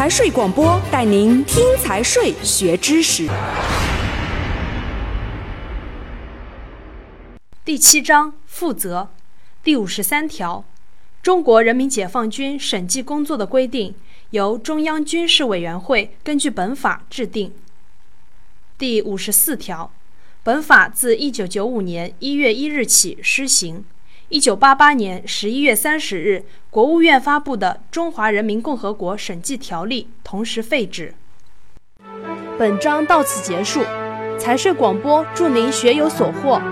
财税广播带您听财税学知识。第七章负责，第五十三条，中国人民解放军审计工作的规定由中央军事委员会根据本法制定。第五十四条，本法自一九九五年一月一日起施行。一九八八年十一月三十日，国务院发布的《中华人民共和国审计条例》同时废止。本章到此结束。财税广播祝您学有所获。